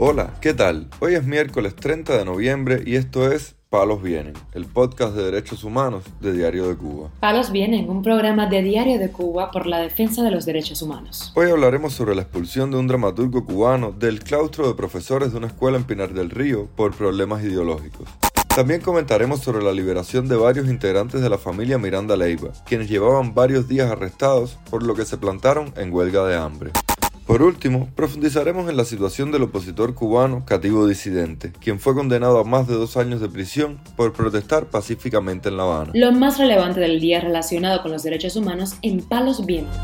Hola, ¿qué tal? Hoy es miércoles 30 de noviembre y esto es Palos Vienen, el podcast de derechos humanos de Diario de Cuba. Palos Vienen, un programa de Diario de Cuba por la defensa de los derechos humanos. Hoy hablaremos sobre la expulsión de un dramaturgo cubano del claustro de profesores de una escuela en Pinar del Río por problemas ideológicos. También comentaremos sobre la liberación de varios integrantes de la familia Miranda Leiva, quienes llevaban varios días arrestados por lo que se plantaron en huelga de hambre. Por último, profundizaremos en la situación del opositor cubano Cativo Disidente, quien fue condenado a más de dos años de prisión por protestar pacíficamente en La Habana. Lo más relevante del día relacionado con los derechos humanos en Palos Vientos.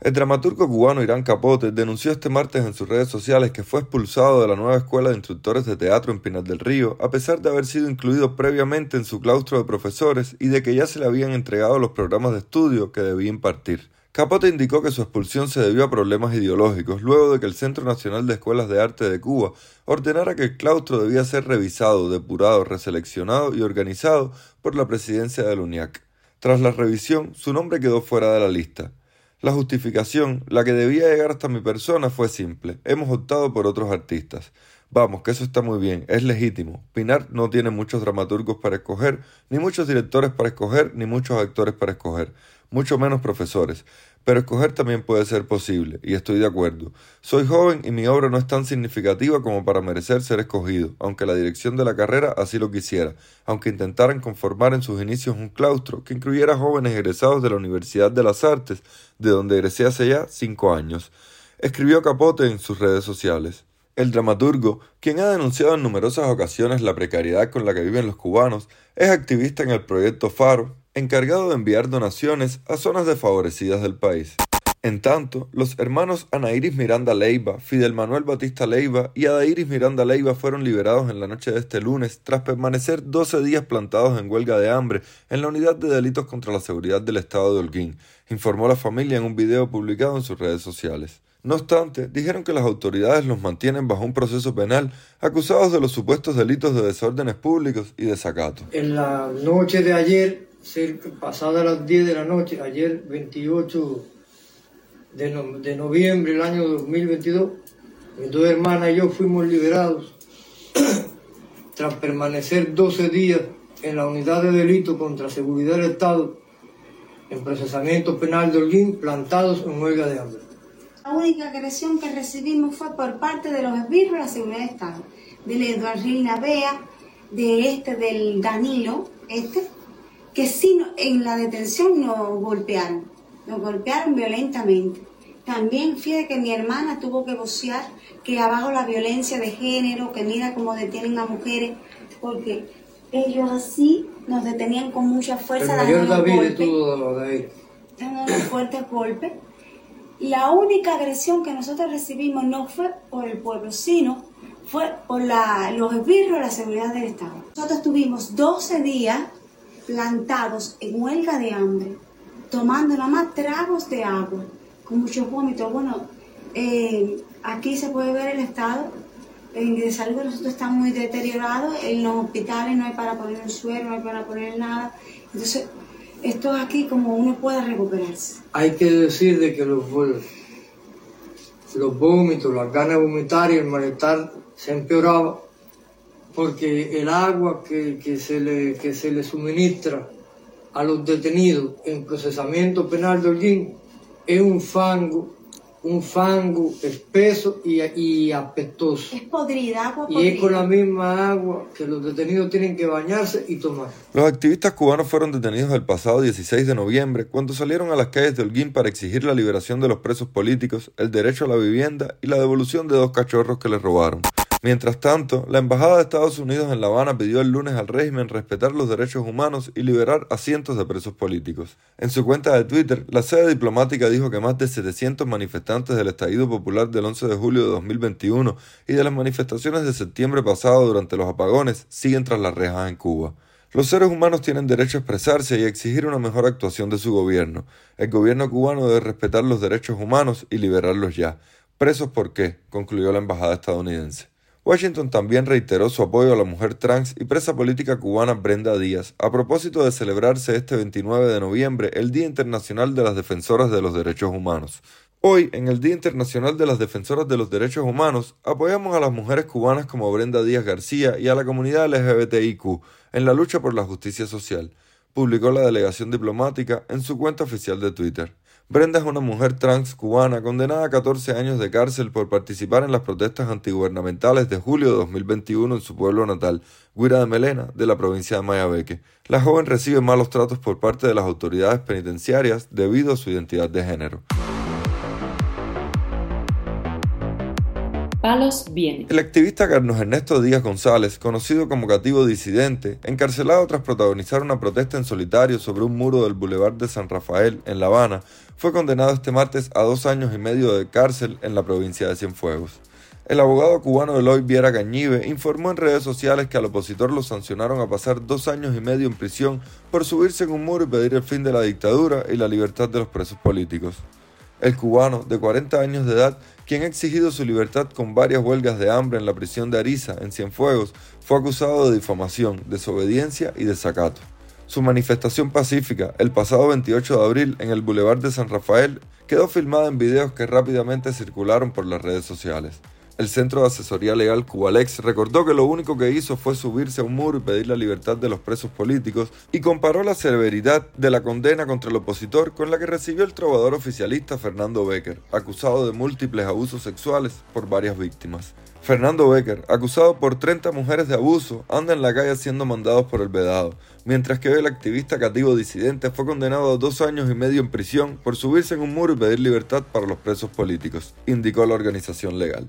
El dramaturgo cubano Irán Capote denunció este martes en sus redes sociales que fue expulsado de la nueva escuela de instructores de teatro en Pinar del Río, a pesar de haber sido incluido previamente en su claustro de profesores y de que ya se le habían entregado los programas de estudio que debía impartir. Capote indicó que su expulsión se debió a problemas ideológicos luego de que el Centro Nacional de Escuelas de Arte de Cuba ordenara que el claustro debía ser revisado, depurado, reseleccionado y organizado por la presidencia del UNIAC. Tras la revisión, su nombre quedó fuera de la lista. La justificación, la que debía llegar hasta mi persona, fue simple. Hemos optado por otros artistas. Vamos, que eso está muy bien, es legítimo. Pinar no tiene muchos dramaturgos para escoger, ni muchos directores para escoger, ni muchos actores para escoger mucho menos profesores, pero escoger también puede ser posible, y estoy de acuerdo. Soy joven y mi obra no es tan significativa como para merecer ser escogido, aunque la dirección de la carrera así lo quisiera, aunque intentaran conformar en sus inicios un claustro que incluyera jóvenes egresados de la Universidad de las Artes, de donde egresé hace ya cinco años. Escribió Capote en sus redes sociales. El dramaturgo, quien ha denunciado en numerosas ocasiones la precariedad con la que viven los cubanos, es activista en el proyecto Faro, encargado de enviar donaciones a zonas desfavorecidas del país. En tanto, los hermanos Anairis Miranda Leiva, Fidel Manuel Batista Leiva y Adairis Miranda Leiva fueron liberados en la noche de este lunes tras permanecer 12 días plantados en huelga de hambre en la Unidad de Delitos contra la Seguridad del Estado de Holguín, informó la familia en un video publicado en sus redes sociales. No obstante, dijeron que las autoridades los mantienen bajo un proceso penal acusados de los supuestos delitos de desórdenes públicos y desacato. En la noche de ayer cerca, pasadas las 10 de la noche, ayer 28 de, de noviembre del año 2022, mis dos hermanas y yo fuimos liberados tras permanecer 12 días en la unidad de delito contra seguridad del Estado en procesamiento penal de Holguín plantados en huelga de hambre. La única agresión que recibimos fue por parte de los esbirros de la seguridad del Estado, del Eduardo Bea, de este del Danilo, este, que sí en la detención nos golpearon, nos golpearon violentamente. También fíjate que mi hermana tuvo que vocear que abajo la violencia de género, que mira cómo detienen a mujeres, porque ellos así nos detenían con mucha fuerza. El mayor David tuvo de Dándonos fuertes golpes. La única agresión que nosotros recibimos no fue por el pueblo, sino fue por la, los esbirros de la seguridad del Estado. Nosotros tuvimos 12 días plantados en huelga de hambre, tomando nada más tragos de agua, con muchos vómitos. Bueno, eh, aquí se puede ver el estado de salud nosotros está muy deteriorado, en los hospitales no hay para poner el suero, no hay para poner nada. Entonces, esto es aquí como uno pueda recuperarse. Hay que decir de que los, los vómitos, las ganas de vomitar y el malestar se empeoraba porque el agua que, se le, que se le suministra a los detenidos en procesamiento penal de Holguín es un fango, un fango espeso y, y apestoso. Es podrida, agua Y es con la misma agua que los detenidos tienen que bañarse y tomar. Los activistas cubanos fueron detenidos el pasado 16 de noviembre cuando salieron a las calles de Holguín para exigir la liberación de los presos políticos, el derecho a la vivienda y la devolución de dos cachorros que les robaron. Mientras tanto, la Embajada de Estados Unidos en La Habana pidió el lunes al régimen respetar los derechos humanos y liberar a cientos de presos políticos. En su cuenta de Twitter, la sede diplomática dijo que más de 700 manifestantes del estallido popular del 11 de julio de 2021 y de las manifestaciones de septiembre pasado durante los apagones siguen tras las rejas en Cuba. Los seres humanos tienen derecho a expresarse y a exigir una mejor actuación de su gobierno. El gobierno cubano debe respetar los derechos humanos y liberarlos ya. ¿Presos por qué? concluyó la embajada estadounidense. Washington también reiteró su apoyo a la mujer trans y presa política cubana Brenda Díaz, a propósito de celebrarse este 29 de noviembre el Día Internacional de las Defensoras de los Derechos Humanos. Hoy, en el Día Internacional de las Defensoras de los Derechos Humanos, apoyamos a las mujeres cubanas como Brenda Díaz García y a la comunidad LGBTIQ en la lucha por la justicia social, publicó la delegación diplomática en su cuenta oficial de Twitter. Brenda es una mujer trans cubana condenada a 14 años de cárcel por participar en las protestas antigubernamentales de julio de 2021 en su pueblo natal, Guira de Melena, de la provincia de Mayabeque. La joven recibe malos tratos por parte de las autoridades penitenciarias debido a su identidad de género. El activista Carlos Ernesto Díaz González, conocido como Cativo Disidente, encarcelado tras protagonizar una protesta en solitario sobre un muro del Boulevard de San Rafael, en La Habana, fue condenado este martes a dos años y medio de cárcel en la provincia de Cienfuegos. El abogado cubano Eloy Viera Cañive informó en redes sociales que al opositor lo sancionaron a pasar dos años y medio en prisión por subirse en un muro y pedir el fin de la dictadura y la libertad de los presos políticos. El cubano, de 40 años de edad, quien ha exigido su libertad con varias huelgas de hambre en la prisión de Ariza, en Cienfuegos, fue acusado de difamación, desobediencia y desacato. Su manifestación pacífica, el pasado 28 de abril en el Boulevard de San Rafael, quedó filmada en videos que rápidamente circularon por las redes sociales. El Centro de Asesoría Legal Cubalex recordó que lo único que hizo fue subirse a un muro y pedir la libertad de los presos políticos y comparó la severidad de la condena contra el opositor con la que recibió el trovador oficialista Fernando Becker, acusado de múltiples abusos sexuales por varias víctimas. Fernando Becker, acusado por 30 mujeres de abuso, anda en la calle siendo mandados por el vedado, mientras que el activista cativo disidente fue condenado a dos años y medio en prisión por subirse en un muro y pedir libertad para los presos políticos, indicó la organización legal.